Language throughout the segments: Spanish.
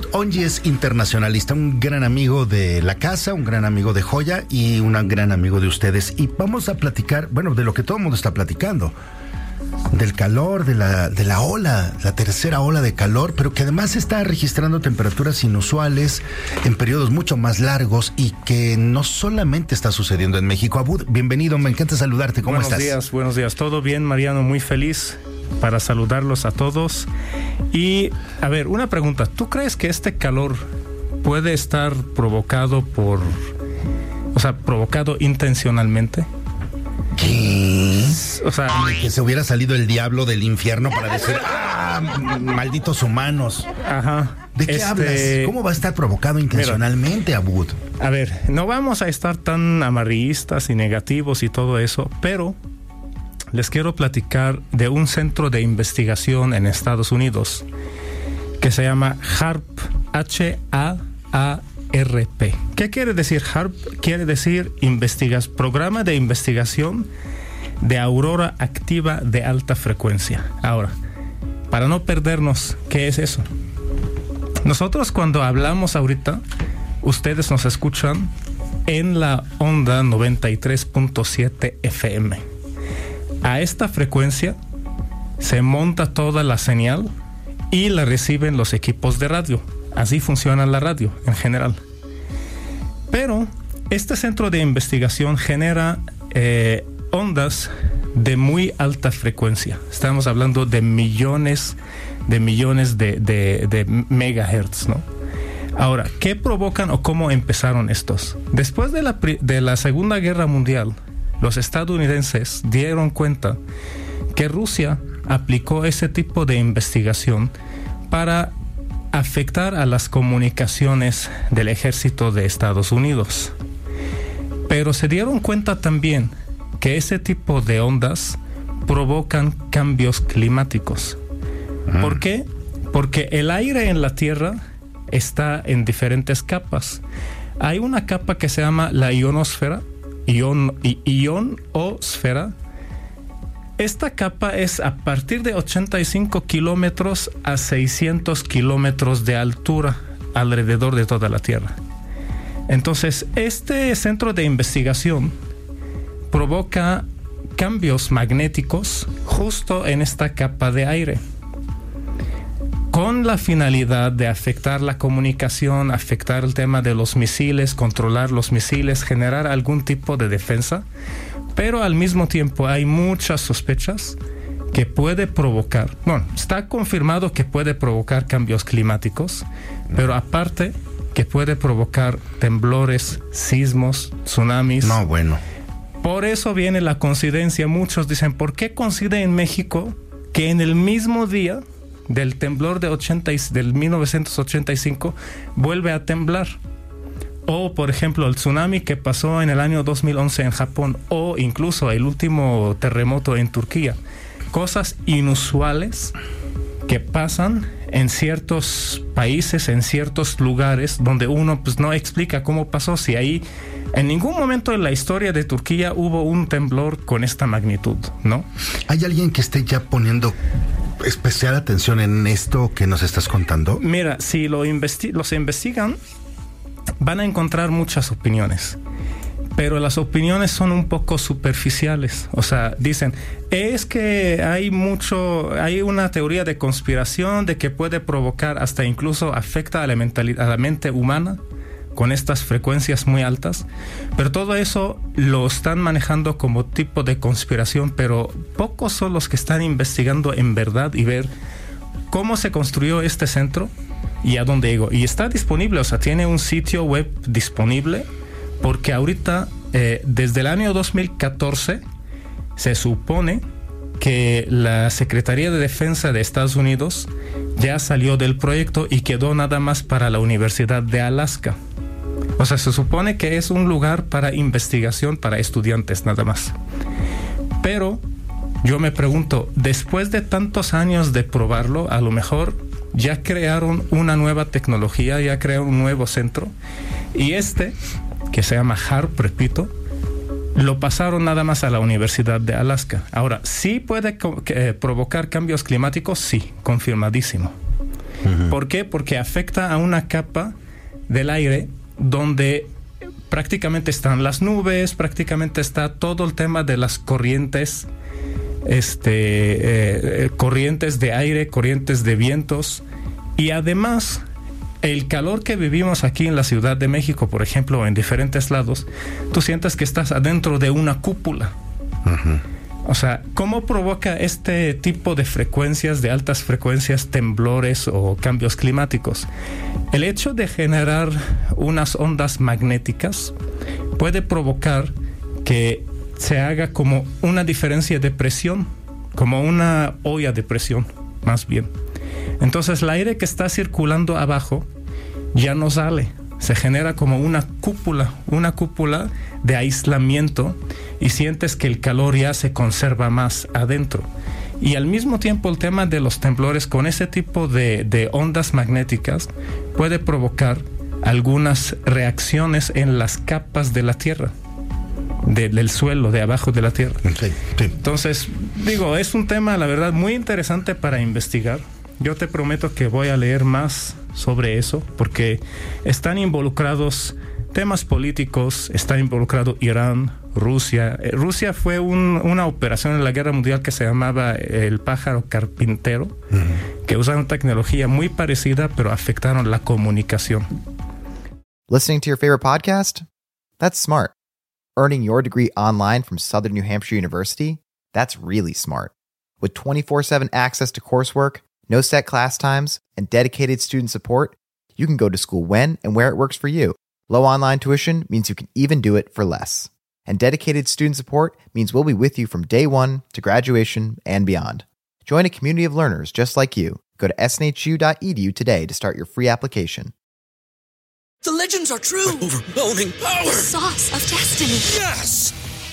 Abud Onji es internacionalista, un gran amigo de la casa, un gran amigo de Joya y un gran amigo de ustedes. Y vamos a platicar, bueno, de lo que todo el mundo está platicando. Del calor, de la, de la ola, la tercera ola de calor, pero que además está registrando temperaturas inusuales en periodos mucho más largos y que no solamente está sucediendo en México. Abud, bienvenido, me encanta saludarte. ¿Cómo buenos estás? Buenos días, buenos días. Todo bien, Mariano, muy feliz para saludarlos a todos. Y, a ver, una pregunta. ¿Tú crees que este calor puede estar provocado por, o sea, provocado intencionalmente? ¿Qué? O sea, que se hubiera salido el diablo del infierno para decir, ah, malditos humanos. Ajá. ¿De qué Este, hablas? ¿Cómo va a estar provocado intencionalmente, Abud? A ver, no vamos a estar tan amarillistas y negativos y todo eso, pero les quiero platicar de un centro de investigación en Estados Unidos que se llama HARP, H-A-A-R-P. ¿Qué quiere decir HARP? Quiere decir investigas, Programa de Investigación de Aurora Activa de Alta Frecuencia. Ahora, para no perdernos, ¿qué es eso? Nosotros cuando hablamos ahorita, ustedes nos escuchan en la onda 93.7 FM. A esta frecuencia se monta toda la señal y la reciben los equipos de radio. Así funciona la radio en general. Pero este centro de investigación genera eh, ondas de muy alta frecuencia. Estamos hablando de millones de millones de, de, megahertz, ¿no? Ahora, ¿qué provocan o cómo empezaron estos? Después de la, de la Segunda Guerra Mundial, los estadounidenses dieron cuenta que Rusia aplicó ese tipo de investigación para afectar a las comunicaciones del ejército de Estados Unidos. Pero se dieron cuenta también que ese tipo de ondas provocan cambios climáticos. ¿Por qué? Porque el aire en la Tierra está en diferentes capas. Hay una capa que se llama la ionosfera, ion, ionosfera. Esta capa es a partir de 85 kilómetros a 600 kilómetros de altura alrededor de toda la Tierra. Entonces, este centro de investigación provoca cambios magnéticos justo en esta capa de aire con la finalidad de afectar la comunicación, afectar el tema de los misiles, controlar los misiles, generar algún tipo de defensa, pero al mismo tiempo hay muchas sospechas que puede provocar, bueno, está confirmado que puede provocar cambios climáticos, pero aparte que puede provocar temblores, sismos, tsunamis. No, bueno. Por eso viene la coincidencia. Muchos dicen, ¿por qué coincide en México que en el mismo día del temblor de 80 y, del 1985 vuelve a temblar? O, por ejemplo, el tsunami que pasó en el año 2011 en Japón, o incluso el último terremoto en Turquía. Cosas inusuales que pasan en ciertos países, en ciertos lugares donde uno pues no explica cómo pasó, si ahí en ningún momento en la historia de Turquía hubo un temblor con esta magnitud, ¿no? ¿Hay alguien que esté ya poniendo especial atención en esto que nos estás contando? Mira, si lo los investigan, van a encontrar muchas opiniones pero las opiniones son un poco superficiales. O sea, dicen, es que hay mucho, hay una teoría de conspiración de que puede provocar, hasta incluso afecta a la, mentalidad, a la mente humana con estas frecuencias muy altas, pero todo eso lo están manejando como tipo de conspiración, pero pocos son los que están investigando en verdad y ver cómo se construyó este centro y a dónde llegó. Y está disponible, o sea, tiene un sitio web disponible porque ahorita, eh, desde el año 2014, se supone que la Secretaría de Defensa de Estados Unidos ya salió del proyecto y quedó nada más para la Universidad de Alaska. O sea, se supone que es un lugar para investigación para estudiantes nada más. Pero yo me pregunto, después de tantos años de probarlo, a lo mejor ya crearon una nueva tecnología, ya crearon un nuevo centro y este que se llama HARP, repito, lo pasaron nada más a la Universidad de Alaska. Ahora, ¿sí puede eh, provocar cambios climáticos? Sí, confirmadísimo. ¿Por qué? Porque afecta a una capa del aire donde prácticamente están las nubes, prácticamente está todo el tema de las corrientes, este, eh, eh, corrientes de aire, corrientes de vientos, y además el calor que vivimos aquí en la Ciudad de México, por ejemplo, en diferentes lados, tú sientes que estás adentro de una cúpula. O sea, ¿cómo provoca este tipo de frecuencias, de altas frecuencias, temblores o cambios climáticos? El hecho de generar unas ondas magnéticas puede provocar que se haga como una diferencia de presión, como una olla de presión, más bien. Entonces el aire que está circulando abajo ya no sale, se genera como una cúpula, una cúpula de aislamiento y sientes que el calor ya se conserva más adentro. Y al mismo tiempo el tema de los temblores con ese tipo de, ondas magnéticas puede provocar algunas reacciones en las capas de la Tierra. del suelo, de abajo de la tierra. Entonces, digo, es un tema, la verdad, muy interesante para investigar. Yo te prometo que voy a leer más sobre eso porque están involucrados temas políticos, está involucrado Irán, Rusia. Eh, Rusia fue una operación en la guerra mundial que se llamaba el pájaro carpintero, que usaron tecnología muy parecida, pero afectaron la comunicación. Listening to your favorite podcast? That's smart. Earning your degree online from Southern New Hampshire University? That's really smart. With 24 7 access to coursework, no set class times, and dedicated student support, you can go to school when and where it works for you. Low online tuition means you can even do it for less. And dedicated student support means we'll be with you from day one to graduation and beyond. Join a community of learners just like you. Go to snhu.edu today to start your free application. The legends are true. Overwhelming power! The sauce of destiny. Yes!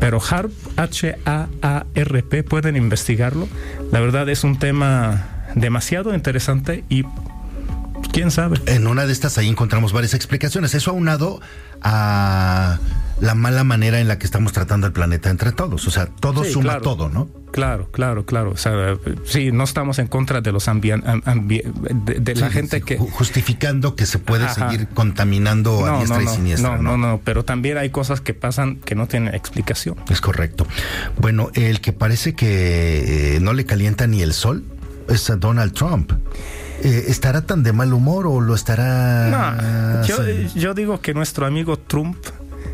Pero HARP, H-A-A-R-P, pueden investigarlo. La verdad es un tema demasiado interesante y quién sabe. En una de estas ahí encontramos varias explicaciones. Eso aunado a la mala manera en la que estamos tratando el planeta entre todos. O sea, todo suma todo, ¿no? Claro, claro, claro. O sea, sí, no estamos en contra de los ambientes, de, la gente que justificando que se puede seguir contaminando a diestra y siniestra. No, no, no, pero también hay cosas que pasan que no tienen explicación. Es correcto. Bueno, el que parece que eh, no le calienta ni el sol es Donald Trump. Eh, ¿Estará tan de mal humor o lo estará...? No, yo, yo digo que nuestro amigo Trump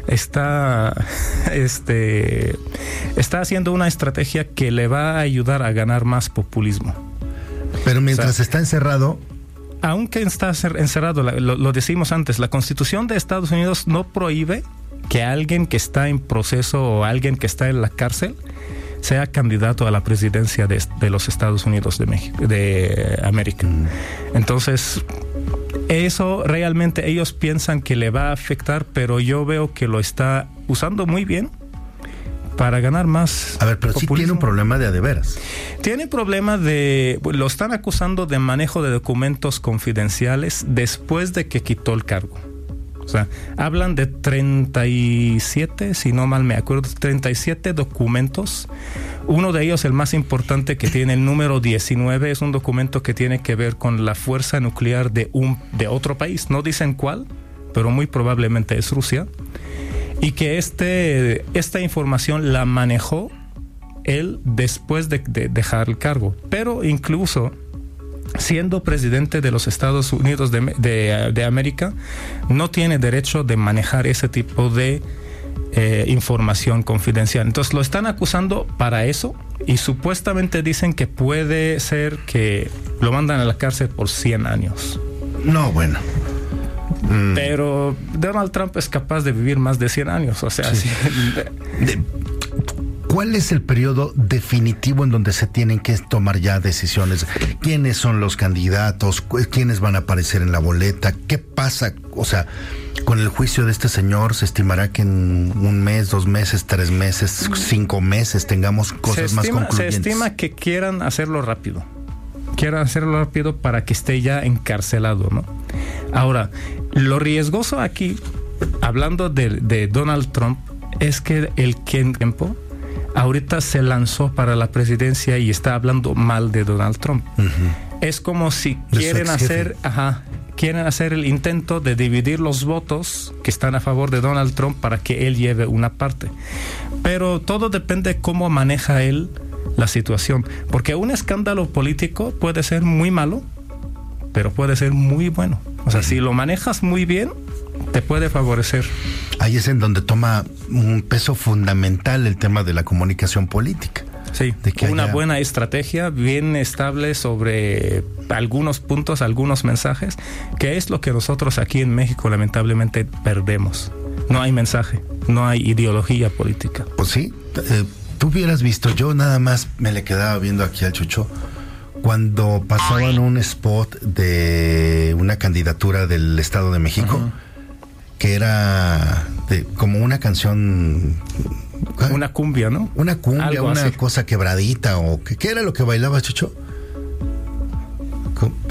está, este, está haciendo una estrategia que le va a ayudar a ganar más populismo. Pero mientras está encerrado, aunque está cer- encerrado, lo, lo decimos antes, la Constitución de Estados Unidos no prohíbe que alguien que está en proceso o alguien que está en la cárcel sea candidato a la presidencia de, de los Estados Unidos de México, de América. Entonces, eso realmente ellos piensan que le va a afectar, pero yo veo que lo está usando muy bien para ganar más. A ver, pero sí tiene un problema de a de veras. Tiene problema de. Lo están acusando de manejo de documentos confidenciales después de que quitó el cargo. O sea, hablan de 37, si no mal me acuerdo, 37 documentos. Uno de ellos, el más importante, que tiene el número 19, es un documento que tiene que ver con la fuerza nuclear de, un, de otro país. No dicen cuál, pero muy probablemente es Rusia. Y que este, esta información la manejó él después de, de dejar el cargo. Pero incluso siendo presidente de los Estados Unidos de, de- de América, no tiene derecho de manejar ese tipo de eh, información confidencial. Entonces lo están acusando para eso y supuestamente dicen que puede ser que lo mandan a la cárcel por 100 años. No, bueno. Mm. Pero Donald Trump es capaz de vivir más de 100 años. O sea, sí. De- ¿Cuál es el periodo definitivo en donde se tienen que tomar ya decisiones? ¿Quiénes son los candidatos? ¿Cu- ¿Quiénes van a aparecer en la boleta? ¿Qué pasa? O sea, con el juicio de este señor se estimará que en un mes, dos meses, tres meses, cinco meses tengamos cosas más estima, se concluyentes. estima que quieran hacerlo rápido. Quieran hacerlo rápido para que esté ya encarcelado, ¿no? Ahora, lo riesgoso aquí, hablando de, de Donald Trump, es que el tiempo ahorita se lanzó para la presidencia y está hablando mal de Donald Trump. Es como si quieren hacer, ajá, quieren hacer el intento de dividir los votos que están a favor de Donald Trump para que él lleve una parte. Pero todo depende cómo maneja él la situación, porque un escándalo político puede ser muy malo, pero puede ser muy bueno. O sea, si lo manejas muy bien, te puede favorecer. Ahí es en donde toma un peso fundamental el tema de la comunicación política. Sí, De que una haya- buena estrategia bien estable sobre algunos puntos, algunos mensajes, que es lo que nosotros aquí en México lamentablemente perdemos. No hay mensaje, no hay ideología política. Pues sí, eh, tú hubieras visto, yo nada más me le quedaba viendo aquí al Chucho cuando pasaban un spot de una candidatura del Estado de México que era de- como una canción, Una cumbia, ¿no? una cumbia, Algo una así. cosa quebradita o ¿qué, qué era lo que bailaba Chucho?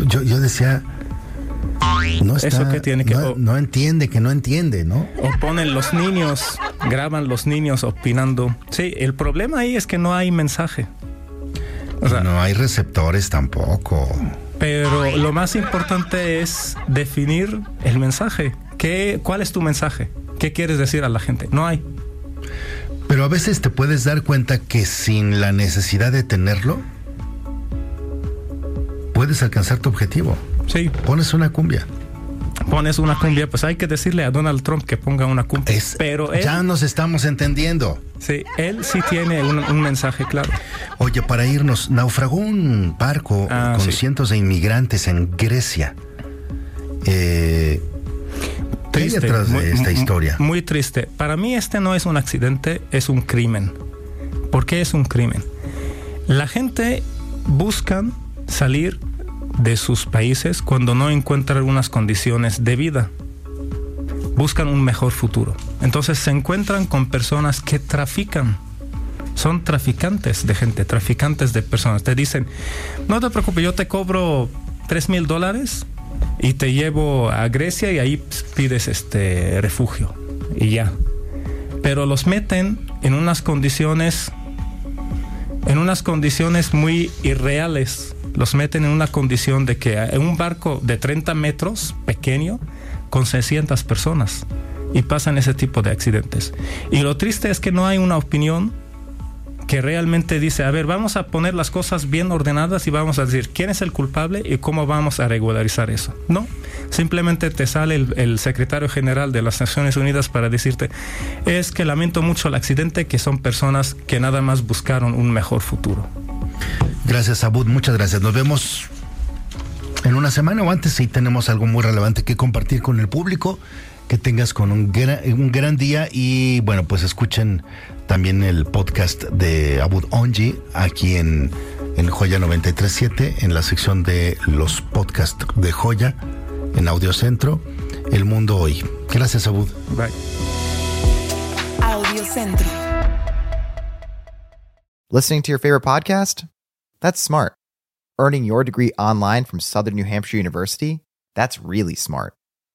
Yo, yo decía, no está, Eso que tiene que- no, o- no entiende, que no entiende, ¿no? O ponen los niños, graban los niños opinando. Sí, el problema ahí es que no hay mensaje. O sea, no hay receptores tampoco. Pero lo más importante es definir el mensaje. ¿Qué, ¿Cuál es tu mensaje? ¿Qué quieres decir a la gente? No hay. Pero a veces te puedes dar cuenta que sin la necesidad de tenerlo, puedes alcanzar tu objetivo. Sí, Pones una cumbia. pones una cumbia, pues hay que decirle a Donald Trump que ponga una cumbia. Es, Pero él, ya nos estamos entendiendo. sí, él sí tiene un, un mensaje claro. Oye, para irnos, naufragó un barco Ah, con sí. cientos de inmigrantes en Grecia. Eh, ¿Qué hay detrás de muy- esta muy- historia? Muy triste. Para mí este no es un accidente, es un crimen. ¿Por qué es un crimen? La gente buscan salir de sus países cuando no encuentran unas condiciones de vida. Buscan un mejor futuro. Entonces se encuentran con personas que trafican. Son traficantes de gente, traficantes de personas. Te dicen, no te preocupes, yo te cobro 3 mil dólares y te llevo a Grecia y ahí pides este refugio y ya. Pero los meten en unas condiciones en unas condiciones muy irreales. Los meten en una condición de que en un barco de 30 metros, pequeño, con 600 personas, y pasan ese tipo de accidentes. Y lo triste es que no hay una opinión que realmente dice, a ver, vamos a poner las cosas bien ordenadas y vamos a decir quién es el culpable y cómo vamos a regularizar eso. No, simplemente te sale el, secretario general de las Naciones Unidas para decirte, es que lamento mucho el accidente, que son personas que nada más buscaron un mejor futuro. Gracias, Abud. Muchas gracias. Nos vemos en una semana o antes sí tenemos algo muy relevante que compartir con el público. Que tengas con un gran, un gran día y bueno, pues escuchen también el podcast de Abud Onji aquí en, en Joya 937 en la sección de los podcasts de Joya en Audio Centro, El Mundo Hoy. Gracias, Abud. Bye. Audio Centro. Listening to your favorite podcast? That's smart. Earning your degree online from Southern New Hampshire University? That's really smart.